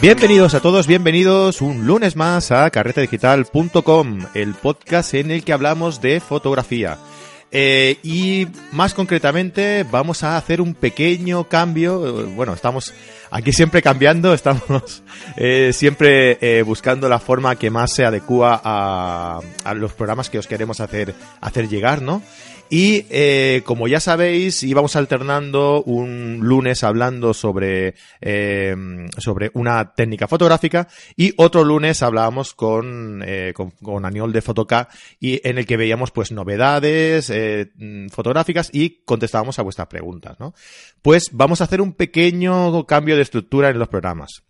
Bienvenidos a todos, bienvenidos un lunes más a carretedigital.com, el podcast en el que hablamos de fotografía. Eh, y más concretamente vamos a hacer un pequeño cambio. Bueno, estamos aquí siempre cambiando, estamos eh, siempre eh, buscando la forma que más se adecua a, a, los programas que os queremos hacer, hacer llegar, ¿no? Y eh, como ya sabéis, íbamos alternando un lunes hablando sobre, eh, sobre una técnica fotográfica y otro lunes hablábamos con, eh, con, con, Aniol de Fotoca y en el que veíamos pues novedades eh, fotográficas y contestábamos a vuestras preguntas, ¿no? Pues vamos a hacer un pequeño cambio de estructura en los programas.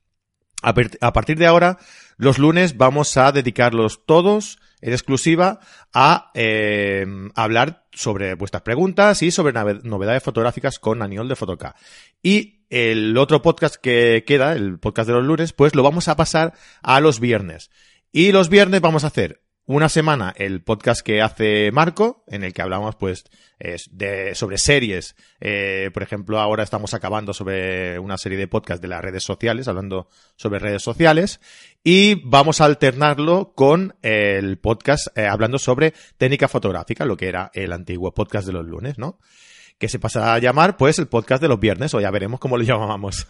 A, a partir de ahora, los lunes vamos a dedicarlos todos en exclusiva a eh, hablar sobre vuestras preguntas y sobre novedades fotográficas con Aniol de Fotoca. Y el otro podcast que queda, el podcast de los lunes, pues lo vamos a pasar a los viernes. Y los viernes vamos a hacer una semana el podcast que hace Marco, en el que hablamos pues de, sobre series. Eh, por ejemplo, ahora estamos acabando sobre una serie de podcasts de las redes sociales, hablando sobre redes sociales. Y vamos a alternarlo con el podcast eh, hablando sobre técnica fotográfica, lo que era el antiguo podcast de los lunes, ¿no? Que se pasará a llamar pues el podcast de los viernes, o ya veremos cómo lo llamamos.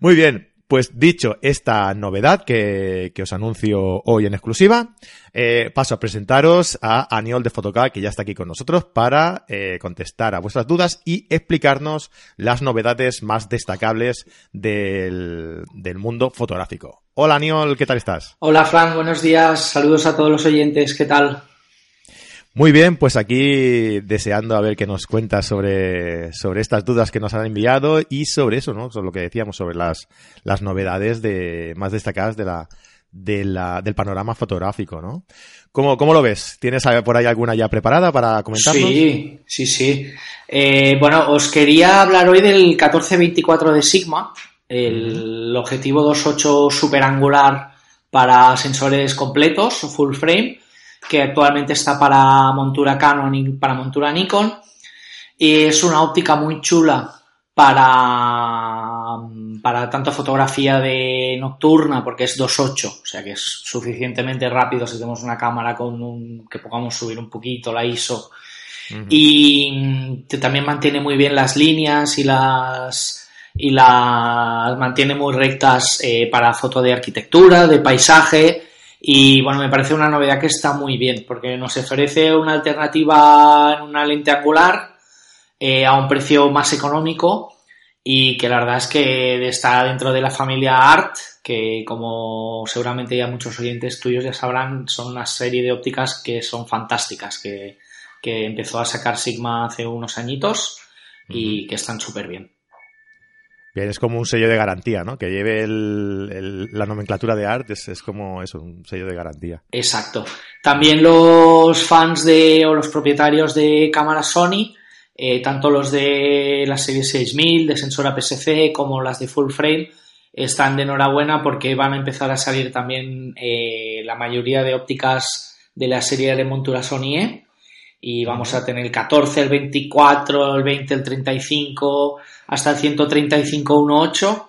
Muy bien. Pues dicho esta novedad que, que os anuncio hoy en exclusiva, eh, paso a presentaros a Aniol de Fotoca, que ya está aquí con nosotros, para eh, contestar a vuestras dudas y explicarnos las novedades más destacables del, del mundo fotográfico. Hola Aniol, ¿qué tal estás? Hola Frank, buenos días, saludos a todos los oyentes, ¿qué tal? Muy bien, pues aquí deseando a ver qué nos cuentas sobre, sobre estas dudas que nos han enviado y sobre eso, ¿no? Sobre lo que decíamos, sobre las, las novedades de, más destacadas de la, de la, del panorama fotográfico, ¿no? ¿Cómo, ¿Cómo, lo ves? ¿Tienes por ahí alguna ya preparada para comentarnos? Sí, sí, sí. Eh, bueno, os quería hablar hoy del 1424 de Sigma, el -huh. objetivo 2.8 superangular para sensores completos, full frame, que actualmente está para montura Canon y para montura Nikon. Y es una óptica muy chula para, para tanto fotografía de nocturna, porque es 2.8, o sea que es suficientemente rápido si tenemos una cámara con un, que podamos subir un poquito la ISO. Uh -huh. Y también mantiene muy bien las líneas y las y las mantiene muy rectas eh, para foto de arquitectura, de paisaje y bueno, me parece una novedad que está muy bien porque nos ofrece una alternativa en una lente angular eh, a un precio más económico y que la verdad es que está dentro de la familia ART, que como seguramente ya muchos oyentes tuyos ya sabrán, son una serie de ópticas que son fantásticas, que, que empezó a sacar Sigma hace unos añitos y que están súper bien. Bien, es como un sello de garantía, ¿no? Que lleve la nomenclatura de ART es, como eso, un sello de garantía. Exacto. También los fans de o los propietarios de cámaras Sony, eh, tanto los de la serie 6000 de sensor APS-C como las de full frame, están de enhorabuena porque van a empezar a salir también eh, la mayoría de ópticas de la serie de montura Sony E y vamos a tener el 14, el 24, el 20, el 35 hasta el 135 1.8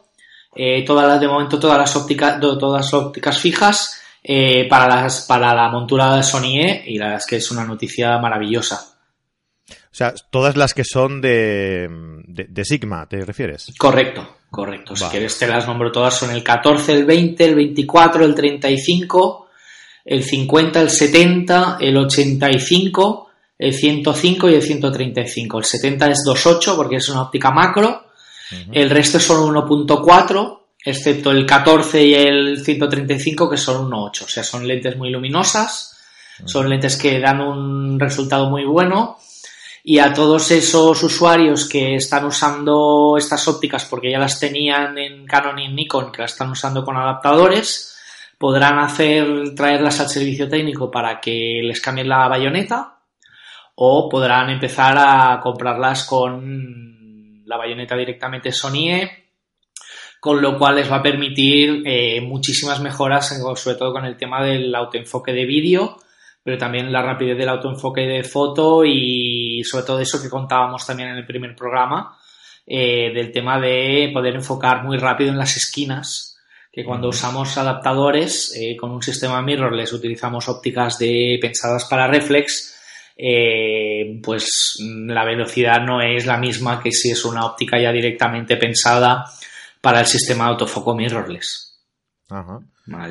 eh, todas las de momento todas las ópticas todas las ópticas fijas eh, para las para la montura de Sony E y la verdad es que es una noticia maravillosa o sea, todas las que son de, de, de Sigma, ¿te refieres? Correcto, correcto. Vale. Si quieres te las nombro todas, son el 14, el 20, el 24, el 35, el 50, el 70, el 85, el 105 y el 135. El 70 es 2.8 porque es una óptica macro. Uh -huh. El resto son 1.4, excepto el 14 y el 135 que son 1.8. O sea, son lentes muy luminosas, uh -huh. son lentes que dan un resultado muy bueno. Y a todos esos usuarios que están usando estas ópticas porque ya las tenían en Canon y en Nikon, que las están usando con adaptadores, podrán hacer, traerlas al servicio técnico para que les cambien la bayoneta o podrán empezar a comprarlas con la bayoneta directamente Sony E, con lo cual les va a permitir eh, muchísimas mejoras, sobre todo con el tema del autoenfoque de vídeo, pero también la rapidez del autoenfoque de foto y sobre todo eso que contábamos también en el primer programa, eh, del tema de poder enfocar muy rápido en las esquinas, que cuando usamos adaptadores eh, con un sistema mirrorless utilizamos ópticas de pensadas para reflex, eh, pues la velocidad no es la misma que si es una óptica ya directamente pensada para el sistema de autofoco mirrorless. Ajá.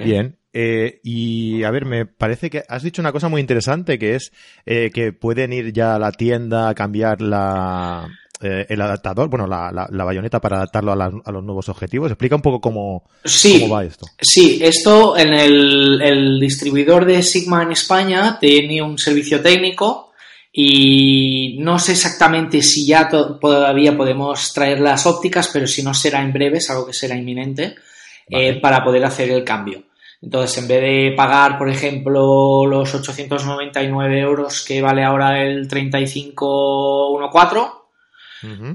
Bien. Eh, y a ver, me parece que has dicho una cosa muy interesante que es que pueden ir ya a la tienda a cambiar la, eh, el adaptador, bueno, la, la, bayoneta para adaptarlo a, los nuevos objetivos. Explica un poco cómo, cómo va esto. Sí, esto en el, el, distribuidor de Sigma en España tiene un servicio técnico y no sé exactamente si ya todavía podemos traer las ópticas, pero si no será en breve, es algo que será inminente, eh, para poder hacer el cambio. Entonces, en vez de pagar, por ejemplo, los 899 euros que vale ahora el 3514,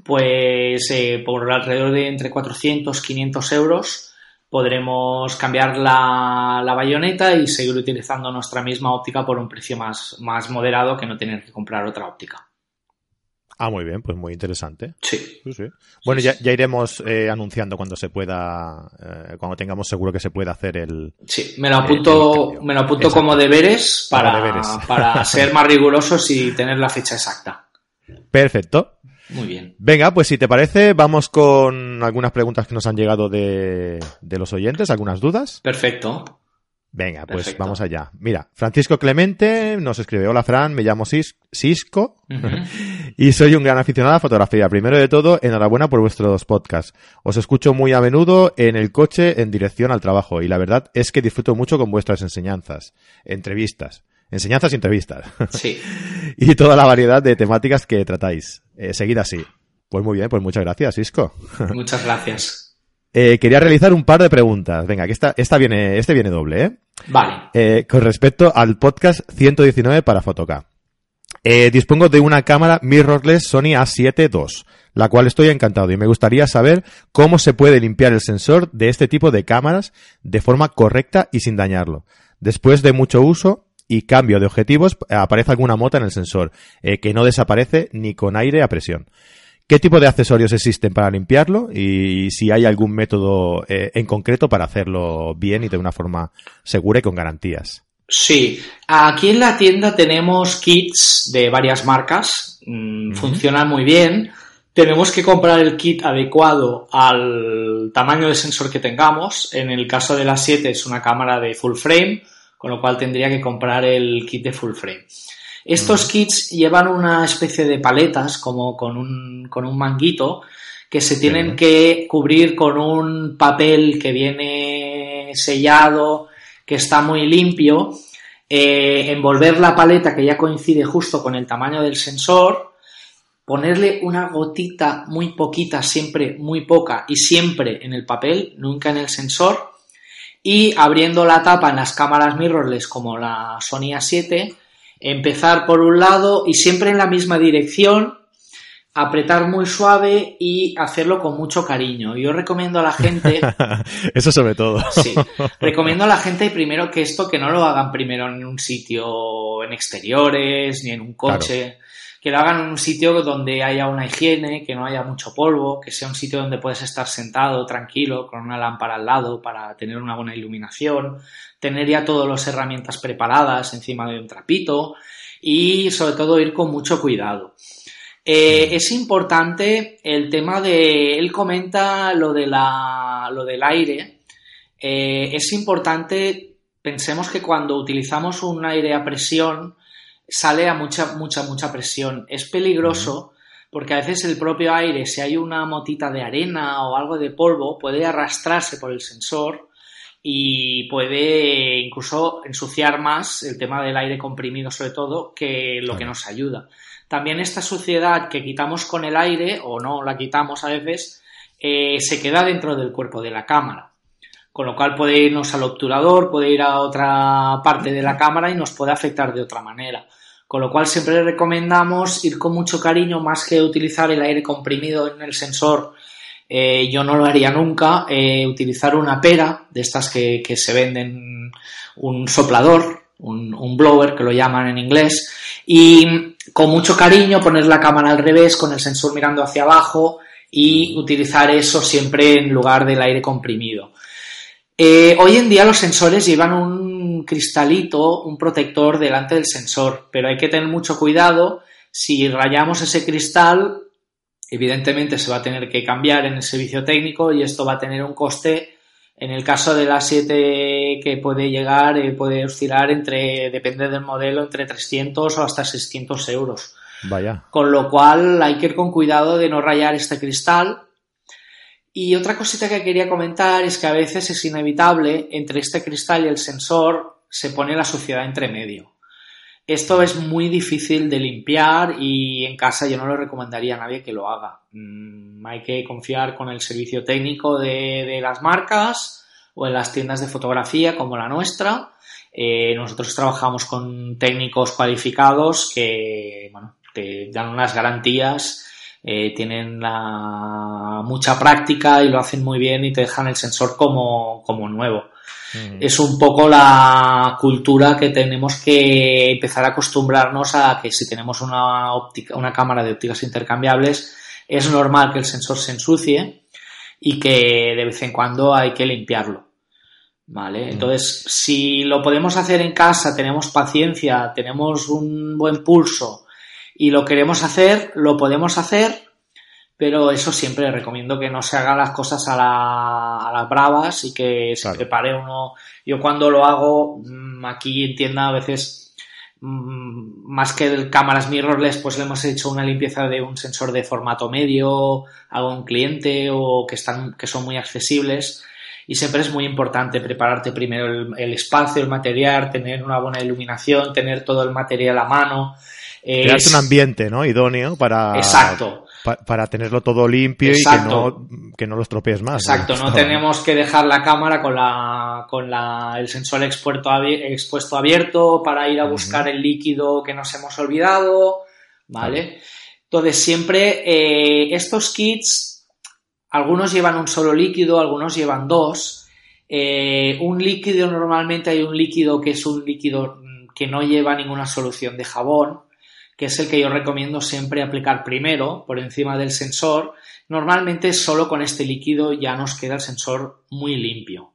pues eh, por alrededor de entre 400 500 euros podremos cambiar la, la, bayoneta y seguir utilizando nuestra misma óptica por un precio más, más moderado que no tener que comprar otra óptica. Ah, muy bien, pues muy interesante. Sí. Bueno, ya, ya, iremos eh, anunciando cuando se pueda, eh, cuando tengamos seguro que se puede hacer el. Sí, me lo apunto, me lo apunto como deberes para, para ser más rigurosos y tener la fecha exacta. Perfecto. Muy bien. Venga, pues si te parece, vamos con algunas preguntas que nos han llegado de, los oyentes, algunas dudas. Perfecto. Venga, pues vamos allá. Mira, Francisco Clemente nos escribe, hola Fran, me llamo Cisco y soy un gran aficionado a fotografía. Primero de todo, enhorabuena por vuestros podcasts. Os escucho muy a menudo en el coche en dirección al trabajo y la verdad es que disfruto mucho con vuestras enseñanzas, entrevistas. Enseñanzas y entrevistas. Sí. y toda la variedad de temáticas que tratáis. Eh, seguid así. Pues muy bien, pues muchas gracias, Isco. Muchas gracias. Eh, quería realizar un par de preguntas. Venga, que esta, esta viene, este viene doble, ¿eh? Vale. Eh, con respecto al podcast 119 para Fotoca. dispongo de una cámara mirrorless Sony A7 II, la cual estoy encantado y me gustaría saber cómo se puede limpiar el sensor de este tipo de cámaras de forma correcta y sin dañarlo. Después de mucho uso, y cambio de objetivos, aparece alguna mota en el sensor, eh, que no desaparece ni con aire a presión. ¿Qué tipo de accesorios existen para limpiarlo y si hay algún método eh, en concreto para hacerlo bien y de una forma segura y con garantías? Sí, aquí en la tienda tenemos kits de varias marcas, mm, funcionan muy bien. Tenemos que comprar el kit adecuado al tamaño de sensor que tengamos. En el caso de la 7 es una cámara de full frame con lo cual tendría que comprar el kit de full frame. Estos kits llevan una especie de paletas como con un, con un manguito que se tienen que cubrir con un papel que viene sellado, que está muy limpio, eh, envolver la paleta que ya coincide justo con el tamaño del sensor, ponerle una gotita muy poquita, siempre muy poca y siempre en el papel, nunca en el sensor, y abriendo la tapa en las cámaras mirrorless como la Sony A7, empezar por un lado y siempre en la misma dirección, apretar muy suave y hacerlo con mucho cariño. Yo recomiendo a la gente... Eso sobre todo. sí. Recomiendo a la gente primero que esto que no lo hagan primero en un sitio en exteriores ni en un coche que lo hagan en un sitio donde haya una higiene, que no haya mucho polvo, que sea un sitio donde puedes estar sentado tranquilo con una lámpara al lado para tener una buena iluminación, tener ya todas las herramientas preparadas encima de un trapito y sobre todo ir con mucho cuidado. Eh, es importante el tema de, él comenta lo, de la, lo del aire, eh, es importante, pensemos que cuando utilizamos un aire a presión, sale a mucha, mucha, mucha presión. Es peligroso porque a veces el propio aire, si hay una motita de arena o algo de polvo, puede arrastrarse por el sensor y puede incluso ensuciar más el tema del aire comprimido sobre todo que lo que nos ayuda. También esta suciedad que quitamos con el aire o no la quitamos a veces eh, se queda dentro del cuerpo de la cámara con lo cual puede irnos al obturador, puede ir a otra parte de la cámara y nos puede afectar de otra manera. Con lo cual siempre recomendamos ir con mucho cariño más que utilizar el aire comprimido en el sensor. Eh, yo no lo haría nunca. Eh, utilizar una pera de estas que, se venden, un soplador, un, un, blower que lo llaman en inglés, y con mucho cariño poner la cámara al revés con el sensor mirando hacia abajo y utilizar eso siempre en lugar del aire comprimido. Eh, hoy en día los sensores llevan un cristalito, un protector delante del sensor, pero hay que tener mucho cuidado. Si rayamos ese cristal, evidentemente se va a tener que cambiar en el servicio técnico y esto va a tener un coste. En el caso de la 7 que puede llegar, eh, puede oscilar entre, depende del modelo, entre 300 o hasta 600 euros. Vaya. Con lo cual hay que ir con cuidado de no rayar este cristal. Y otra cosita que quería comentar es que a veces es inevitable, entre este cristal y el sensor se pone la suciedad entre medio. Esto es muy difícil de limpiar y en casa yo no lo recomendaría a nadie que lo haga. Mm, hay que confiar con el servicio técnico de, las marcas o en las tiendas de fotografía como la nuestra. Eh, nosotros trabajamos con técnicos cualificados que, bueno, te dan unas garantías, eh, tienen la, mucha práctica y lo hacen muy bien y te dejan el sensor como, como nuevo. Mm. Es un poco la cultura que tenemos que empezar a acostumbrarnos a que si tenemos una, óptica, una cámara de ópticas intercambiables, es normal que el sensor se ensucie y que de vez en cuando hay que limpiarlo. ¿Vale? Entonces, si lo podemos hacer en casa, tenemos paciencia, tenemos un buen pulso, y lo queremos hacer, lo podemos hacer, pero eso siempre recomiendo que no se hagan las cosas a, la, a las bravas y que se prepare uno. Yo cuando lo hago, mm, aquí en tienda a veces, mm, más que el cámaras mirrorless, pues le hemos hecho una limpieza de un sensor de formato medio a un cliente o que, están, que son muy accesibles. Y siempre es muy importante prepararte primero el, el espacio, el material, tener una buena iluminación, tener todo el material a mano Crearte un ambiente, ¿no? Idóneo para... Exacto. para tenerlo todo limpio y que no, que no lo estropees más. Exacto, no, tenemos que dejar la cámara con, la, con la, el sensor expuesto, expuesto abierto para ir a buscar el líquido que nos hemos olvidado, ¿vale? Entonces, siempre eh, estos kits, algunos llevan un solo líquido, algunos llevan dos. Eh, un líquido, normalmente hay un líquido que es un líquido que no lleva ninguna solución de jabón que es el que yo recomiendo siempre aplicar primero por encima del sensor, normalmente solo con este líquido ya nos queda el sensor muy limpio.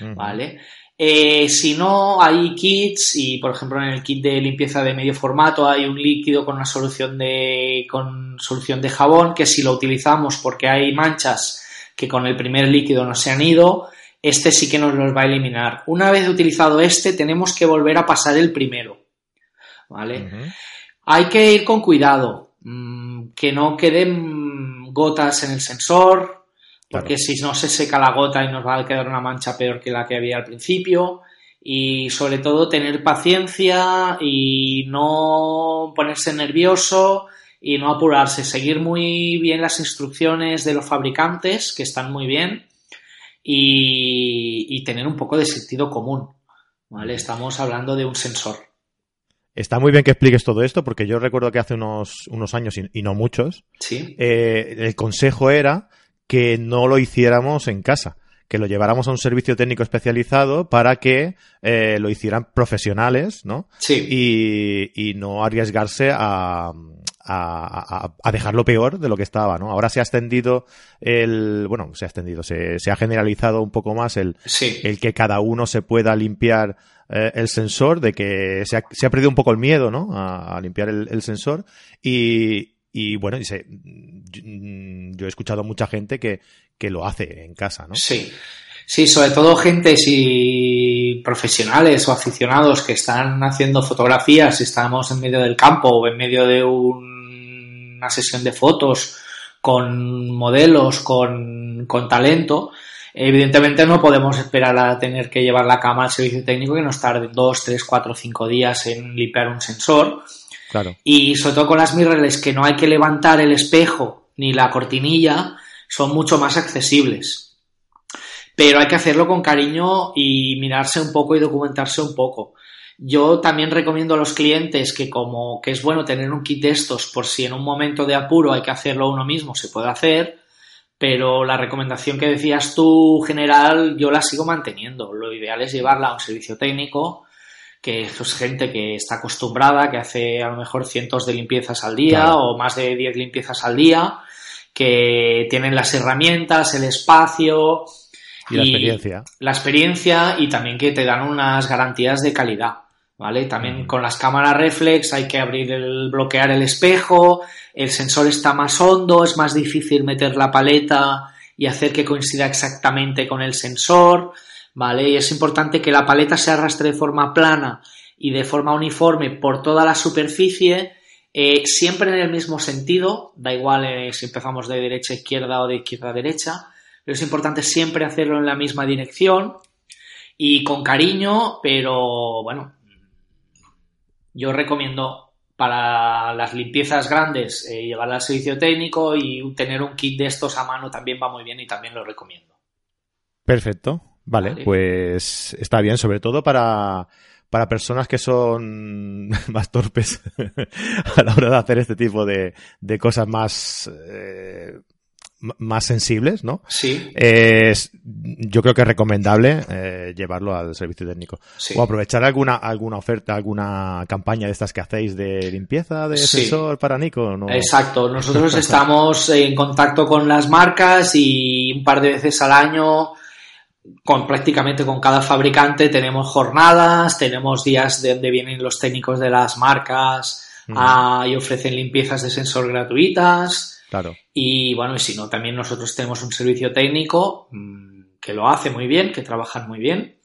¿Vale? Eh, si no, hay kits y, por ejemplo, en el kit de limpieza de medio formato hay un líquido con una solución de, con solución de jabón que si lo utilizamos porque hay manchas que con el primer líquido no se han ido, este sí que nos los va a eliminar. Una vez utilizado este, tenemos que volver a pasar el primero. ¿Vale? Hay que ir con cuidado, mm, que no queden gotas en el sensor, porque si no se seca la gota y nos va a quedar una mancha peor que la que había al principio. Y sobre todo tener paciencia y no ponerse nervioso y no apurarse, seguir muy bien las instrucciones de los fabricantes, que están muy bien, y, y tener un poco de sentido común. ¿vale? Estamos hablando de un sensor. Está muy bien que expliques todo esto, porque yo recuerdo que hace unos, unos años, y, no muchos, eh, el consejo era que no lo hiciéramos en casa, que lo lleváramos a un servicio técnico especializado para que eh, lo hicieran profesionales, ¿no? Sí. Y, y no arriesgarse a, a, a, dejarlo peor de lo que estaba, ¿no? Ahora se ha extendido el, bueno, se ha extendido, se, se ha generalizado un poco más el, el que cada uno se pueda limpiar eh, el sensor, de que se ha, se ha, perdido un poco el miedo, ¿no? A, limpiar el, sensor y, y bueno, dice, yo he escuchado mucha gente que, que lo hace en casa, ¿no? Sí. Sí, sobre todo gente si profesionales o aficionados que están haciendo fotografías, estamos en medio del campo o en medio de un, una sesión de fotos con modelos, con, con talento, Evidentemente no podemos esperar a tener que llevar la cama al servicio técnico que nos tarde dos, tres, cuatro, cinco días en limpiar un sensor. Claro. Y sobre todo con las mirrorless que no hay que levantar el espejo ni la cortinilla, son mucho más accesibles. Pero hay que hacerlo con cariño y mirarse un poco y documentarse un poco. Yo también recomiendo a los clientes que como que es bueno tener un kit de estos por si en un momento de apuro hay que hacerlo uno mismo, se puede hacer, pero la recomendación que decías tú general yo la sigo manteniendo. Lo ideal es llevarla a un servicio técnico, que es gente que está acostumbrada, que hace a lo mejor cientos de limpiezas al día o más de 10 limpiezas al día, que tienen las herramientas, el espacio Y la experiencia. La experiencia y también que te dan unas garantías de calidad. ¿Vale? También con las cámaras reflex hay que abrir el, bloquear el espejo, el sensor está más hondo, es más difícil meter la paleta y hacer que coincida exactamente con el sensor, ¿vale? Y es importante que la paleta se arrastre de forma plana y de forma uniforme por toda la superficie, eh, siempre en el mismo sentido, da igual eh, si empezamos de derecha a izquierda o de izquierda a derecha, pero es importante siempre hacerlo en la misma dirección y con cariño, pero bueno, yo recomiendo para las limpiezas grandes eh, llevar al servicio técnico y tener un kit de estos a mano también va muy bien y también lo recomiendo. Perfecto. Vale, pues está bien, sobre todo para, para personas que son más torpes a la hora de hacer este tipo de, de cosas más eh, más sensibles, ¿no? Sí. Es, yo creo que es recomendable eh, llevarlo al servicio técnico. O aprovechar alguna alguna oferta, alguna campaña de estas que hacéis de limpieza de sensor para Nico. ¿no? Exacto. Nosotros estamos en contacto con las marcas y un par de veces al año con prácticamente con cada fabricante tenemos jornadas, tenemos días de donde vienen los técnicos de las marcas mm. y ofrecen limpiezas de sensor gratuitas. Claro. Y bueno, y si no, también nosotros tenemos un servicio técnico mm, que lo hace muy bien, que trabajan muy bien.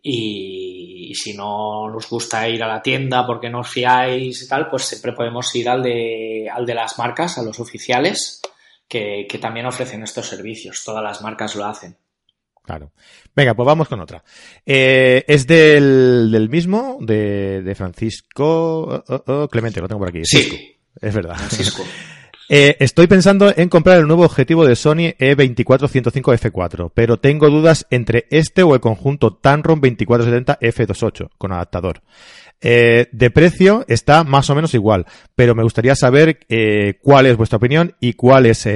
Y, si no nos gusta ir a la tienda porque no os fiáis y tal, pues siempre podemos ir al de, al de las marcas, a los oficiales, que, también ofrecen estos servicios. Todas las marcas lo hacen. Claro. Venga, pues vamos con otra. Eh, es del, mismo, de, Francisco oh, oh, oh, Clemente, lo tengo por aquí. Sí. Es verdad. Francisco. Eh, estoy pensando en comprar el nuevo objetivo de Sony E24-105F4, pero tengo dudas entre este o el conjunto Tamron 2470 F28 con adaptador. Eh, de precio está más o menos igual, pero me gustaría saber eh, cuál es vuestra opinión y cuál es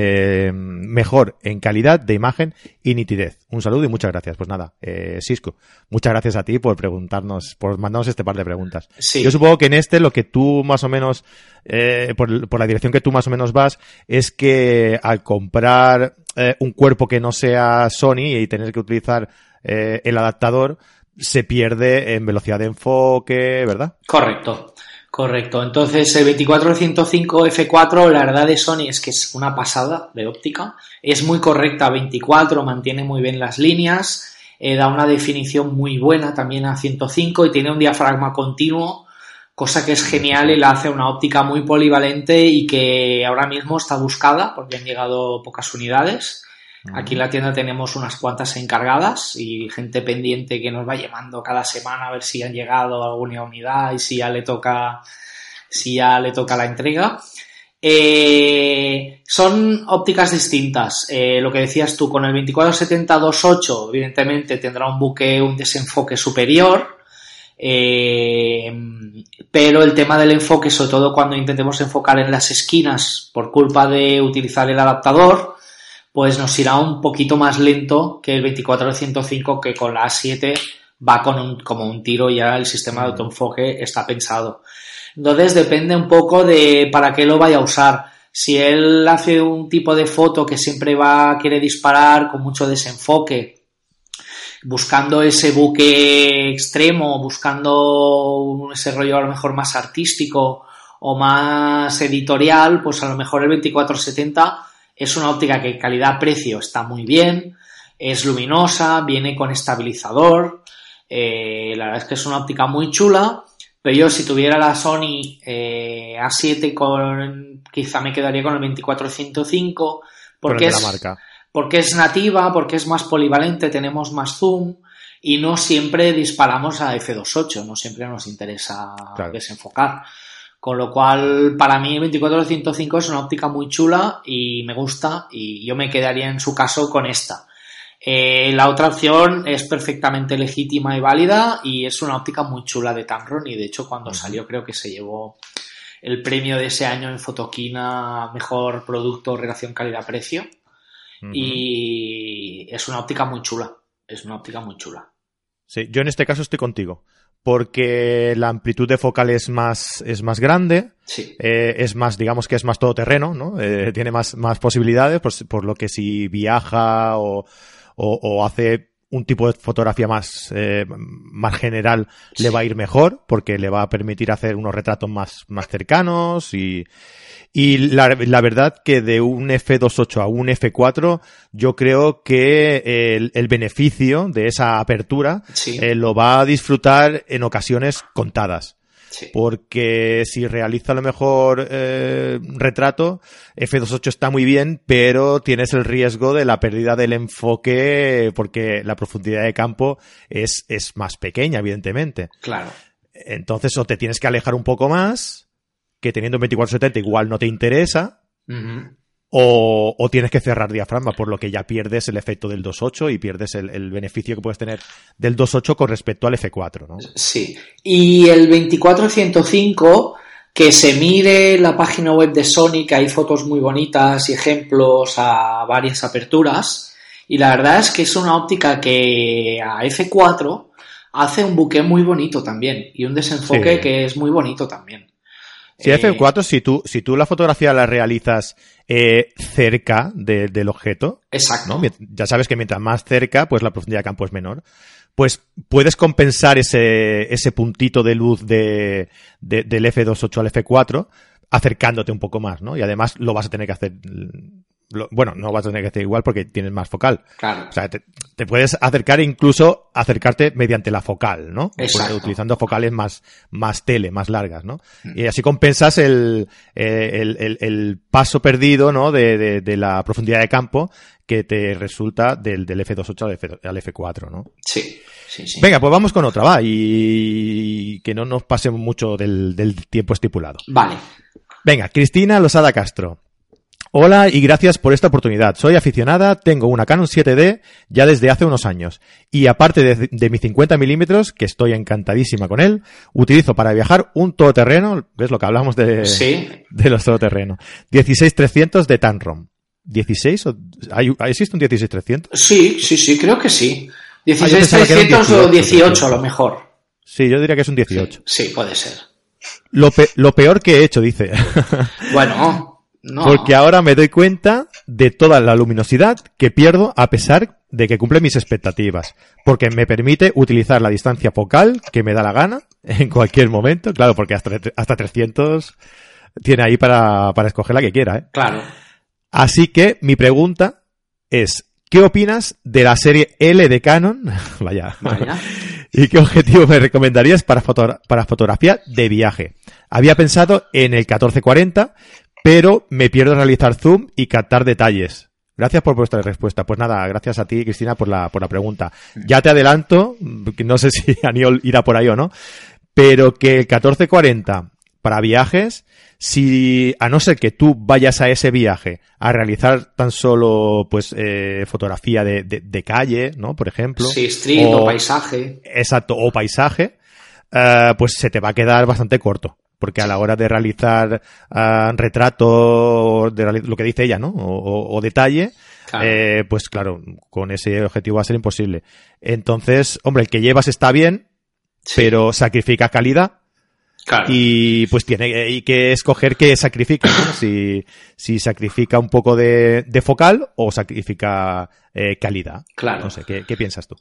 mejor en calidad de imagen y nitidez. Un saludo y muchas gracias. Pues nada, Cisco, muchas gracias a ti por preguntarnos, por mandarnos este par de preguntas. Yo supongo que en este lo que tú más o menos, por, por la dirección que tú más o menos vas, es que al comprar eh, un cuerpo que no sea Sony y tener que utilizar el adaptador, se pierde en velocidad de enfoque, ¿verdad? Correcto. Correcto. Entonces, el 2405 F4, la verdad de Sony es que es una pasada de óptica. Es muy correcta 24, mantiene muy bien las líneas, eh, da una definición muy buena también a 105 y tiene un diafragma continuo, cosa que es genial y la hace una óptica muy polivalente y que ahora mismo está buscada porque han llegado pocas unidades. Aquí en la tienda tenemos unas cuantas encargadas y gente pendiente que nos va llamando cada semana a ver si han llegado alguna unidad y si ya le toca, si ya le toca la entrega. Eh, son ópticas distintas. Eh, lo que decías tú, con el 2470-28, evidentemente tendrá un buque, un desenfoque superior. Eh, pero el tema del enfoque, sobre todo cuando intentemos enfocar en las esquinas por culpa de utilizar el adaptador, pues nos irá un poquito más lento que el 24-105 que con la A7 va con un, como un tiro ya el sistema de autoenfoque está pensado. Entonces depende un poco de para qué lo vaya a usar. Si él hace un tipo de foto que siempre va a querer disparar con mucho desenfoque, buscando ese buque extremo, buscando ese rollo a lo mejor más artístico o más editorial, pues a lo mejor el 2470 es una óptica que calidad-precio está muy bien, es luminosa, viene con estabilizador, eh, la verdad es que es una óptica muy chula, pero yo si tuviera la Sony eh, A7 con, quizá me quedaría con el 24-105 porque es, porque es nativa, porque es más polivalente, tenemos más zoom y no siempre disparamos a F28, no siempre nos interesa desenfocar. Con lo cual, para mí, 24-105 es una óptica muy chula y me gusta y yo me quedaría en su caso con esta. Eh, la otra opción es perfectamente legítima y válida y es una óptica muy chula de Tamron y de hecho cuando salió creo que se llevó el premio de ese año en Fotoquina Mejor Producto Relación Calidad-Precio y es una óptica muy chula, es una óptica muy chula. Sí, yo en este caso estoy contigo porque la amplitud de focal es más, es más grande, eh, es más, digamos que es más todoterreno, ¿no? Eh, tiene más, más posibilidades, por, por, lo que si viaja o, o, hace un tipo de fotografía más, eh, más general le va a ir mejor porque le va a permitir hacer unos retratos más, más cercanos y, y la, la, verdad que de un F28 a un F4, yo creo que el, el beneficio de esa apertura eh, lo va a disfrutar en ocasiones contadas. Porque si realiza a lo mejor eh, retrato, F28 está muy bien, pero tienes el riesgo de la pérdida del enfoque porque la profundidad de campo es, es más pequeña, evidentemente. Claro. Entonces, o te tienes que alejar un poco más, que teniendo un 2470 igual no te interesa, o, tienes que cerrar diafragma, por lo que ya pierdes el efecto del 2.8 y pierdes el, beneficio que puedes tener del 2.8 con respecto al F4, ¿no? Sí. Y el 2405 que se mire la página web de Sony, que hay fotos muy bonitas y ejemplos a varias aperturas. Y la verdad es que es una óptica que a F4 hace un buque muy bonito también y un desenfoque que es muy bonito también. Si F4, si tú, si tú la fotografía la realizas eh, cerca del objeto, Exacto. ya sabes que mientras más cerca, pues la profundidad de campo es menor. Pues puedes compensar ese, ese puntito de luz de, del F28 al F4 acercándote un poco más, ¿no? Y además lo vas a tener que hacer bueno, no vas a tener que hacer igual porque tienes más focal. Claro. O sea, te, puedes acercar e incluso acercarte mediante la focal, ¿no? utilizando focales más, más tele, más largas, ¿no? Mm. Y así compensas el, el, el, paso perdido, ¿no? De, de, la profundidad de campo que te resulta del, del F28 al, F, 4 ¿no? Sí, sí, sí. Venga, pues vamos con otra, va, y que no nos pase mucho del, del tiempo estipulado. Vale. Venga, Cristina Losada Castro. Hola y gracias por esta oportunidad. Soy aficionada, tengo una Canon 7D ya desde hace unos años. Y aparte de, mi 50 milímetros, que estoy encantadísima con él, utilizo para viajar un todoterreno, ves lo que hablamos de, de los todoterrenos, 16300 de Tanrom. ¿16? O, ¿hay, ¿Existe un 16300? Sí, sí, sí, creo que sí. 16300 ah, o 18 a lo mejor. Sí, yo diría que es un 18. Sí, puede ser. Lo, lo peor que he hecho, dice. Bueno, porque ahora me doy cuenta de toda la luminosidad que pierdo a pesar de que cumple mis expectativas. Porque me permite utilizar la distancia focal que me da la gana en cualquier momento. Claro, porque hasta, hasta 300 tiene ahí para, para escoger la que quiera. ¿eh? Claro. Así que mi pregunta es, ¿qué opinas de la serie L de Canon? Vaya. Vaya. ¿Y qué objetivo me recomendarías para, para fotografía de viaje? Había pensado en el 1440, pero me pierdo realizar zoom y captar detalles. Gracias por vuestra respuesta. Pues nada, gracias a ti, Cristina, por la, por la pregunta. Ya te adelanto, que no sé si Aniol irá por ahí o no, pero que el 1440 para viajes, si a no ser que tú vayas a ese viaje a realizar tan solo pues eh, fotografía de, de, calle, ¿no? Por ejemplo. Sí, street o, paisaje. Exacto, o paisaje, eh, pues se te va a quedar bastante corto porque a la hora de realizar uh, retrato, de lo que dice ella, ¿no? O, detalle, eh, pues claro, con ese objetivo va a ser imposible. Entonces, hombre, el que llevas está bien, pero sacrifica calidad. Y pues tiene y que escoger qué sacrifica, ¿no? si, si sacrifica un poco de, de focal o sacrifica eh, calidad. Claro. No sé, ¿qué, ¿qué piensas tú?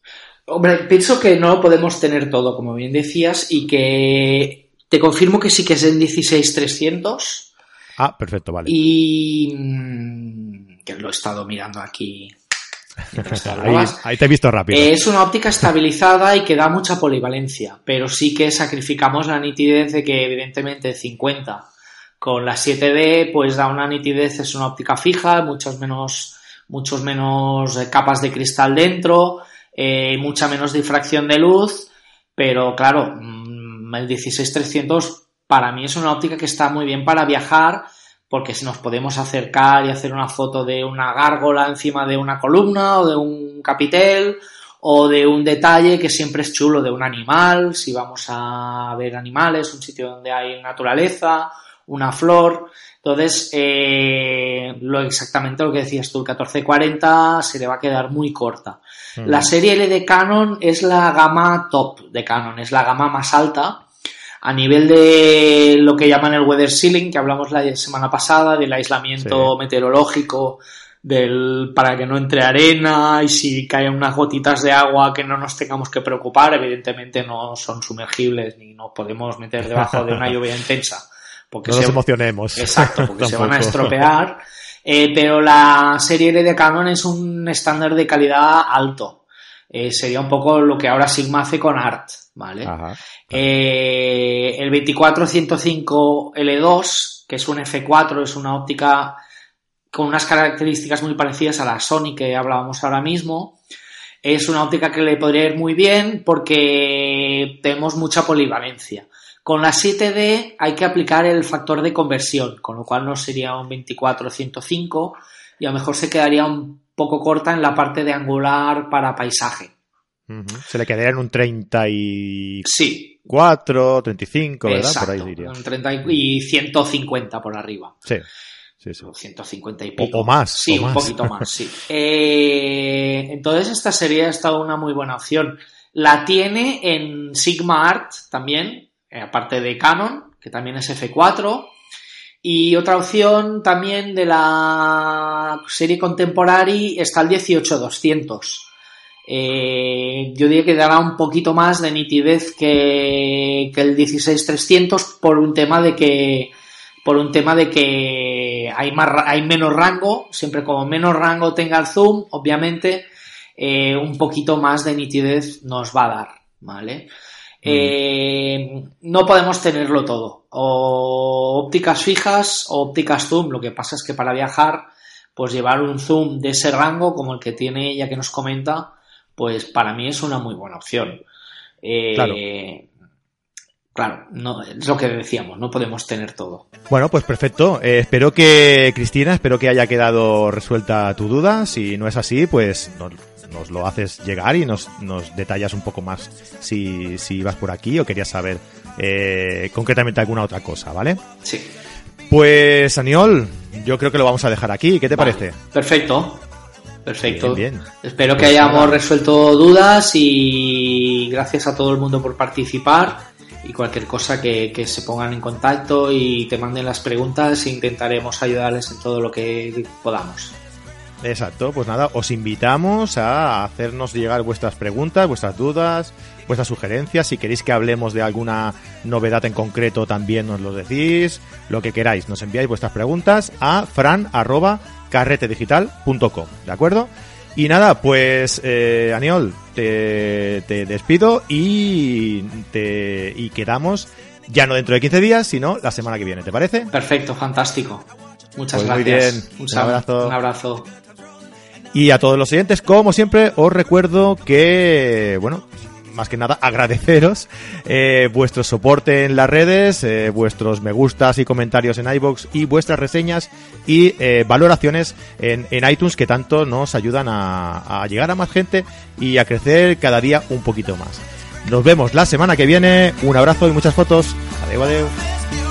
Hombre, pienso que no lo podemos tener todo, como bien decías, y que te confirmo que sí que es en 16300. Ah, perfecto, vale. Y mm, que lo he estado mirando aquí. ahí, te he visto rápido. Es una óptica estabilizada y que da mucha polivalencia, pero sí que sacrificamos la nitidez de que evidentemente 50 con la 7D pues da una nitidez, es una óptica fija, muchos menos, muchos menos eh, capas de cristal dentro, eh, mucha menos difracción de luz, pero claro, mm, el 16300 para mí es una óptica que está muy bien para viajar porque si nos podemos acercar y hacer una foto de una gárgola encima de una columna o de un capitel o de un detalle que siempre es chulo de un animal, si vamos a ver animales, un sitio donde hay naturaleza, una flor. Entonces, eh, lo exactamente lo que decías tú, el 1440 se le va a quedar muy corta. Mm. La serie L de Canon es la gama top de Canon, es la gama más alta a nivel de lo que llaman el weather sealing, que hablamos la semana pasada, del aislamiento meteorológico del para que no entre arena y si caen unas gotitas de agua que no nos tengamos que preocupar, evidentemente no son sumergibles ni nos podemos meter debajo de una lluvia intensa. Porque no nos emocionemos. Exacto, porque se van a estropear. Eh, pero la serie L de Canon es un estándar de calidad alto. Eh, sería un poco lo que ahora Sigma hace con Art, ¿vale? Eh, el 24-105 L2, que es un F4, es una óptica con unas características muy parecidas a la Sony que hablábamos ahora mismo. Es una óptica que le podría ir muy bien porque tenemos mucha polivalencia. Con la 7D hay que aplicar el factor de conversión, con lo cual no sería un 24-105 y a lo mejor se quedaría un poco corta en la parte de angular para paisaje. Se le quedaría en un 34, sí. 35, ¿verdad? por ahí diría. Un 30 y 150 por arriba. Sí. 150 y pico. O, más. Sí, un poquito más, sí. Eh, entonces esta sería estado una muy buena opción. La tiene en Sigma Art también, aparte de Canon, que también es F4. Y otra opción también de la serie Contemporary está el 18200. Eh, yo diría que dará un poquito más de nitidez que, que el 16300 por un tema de que por un tema de que hay, más, hay menos rango, siempre como menos rango tenga el zoom, obviamente eh, un poquito más de nitidez nos va a dar, ¿vale? Eh, no podemos tenerlo todo, o ópticas fijas o ópticas zoom, lo que pasa es que para viajar, pues llevar un zoom de ese rango como el que tiene ella que nos comenta, pues para mí es una muy buena opción. Eh, claro. Claro, no, es lo que decíamos, no podemos tener todo. Bueno, pues perfecto. Eh, espero que, Cristina, espero que haya quedado resuelta tu duda. Si no es así, pues nos, lo haces llegar y nos, nos detallas un poco más si, si vas por aquí o querías saber eh, concretamente alguna otra cosa, ¿vale? Sí. Pues, Aniol, yo creo que lo vamos a dejar aquí. ¿Qué te parece? Perfecto. Perfecto. Bien, Espero que pues hayamos resuelto dudas y gracias a todo el mundo por participar y cualquier cosa que, se pongan en contacto y te manden las preguntas e intentaremos ayudarles en todo lo que podamos. Exacto, pues nada, os invitamos a hacernos llegar vuestras preguntas, vuestras dudas, vuestras sugerencias. Si queréis que hablemos de alguna novedad en concreto, también nos lo decís. Lo que queráis, nos enviáis vuestras preguntas a fran.carretedigital.com, ¿de acuerdo? Y nada, pues eh, Aniol, te, despido y, te, y quedamos ya no dentro de 15 días, sino la semana que viene, ¿te parece? Perfecto, fantástico. Muchas pues gracias. Muy bien, un, abrazo. Un abrazo. Y a todos los oyentes, como siempre, os recuerdo que, bueno, más que nada agradeceros eh, vuestro soporte en las redes, eh, vuestros me gustas y comentarios en iBox y vuestras reseñas y eh, valoraciones en, en, iTunes que tanto nos ayudan a, a llegar a más gente y a crecer cada día un poquito más. Nos vemos la semana que viene. Un abrazo y muchas fotos. Adiós, adiós.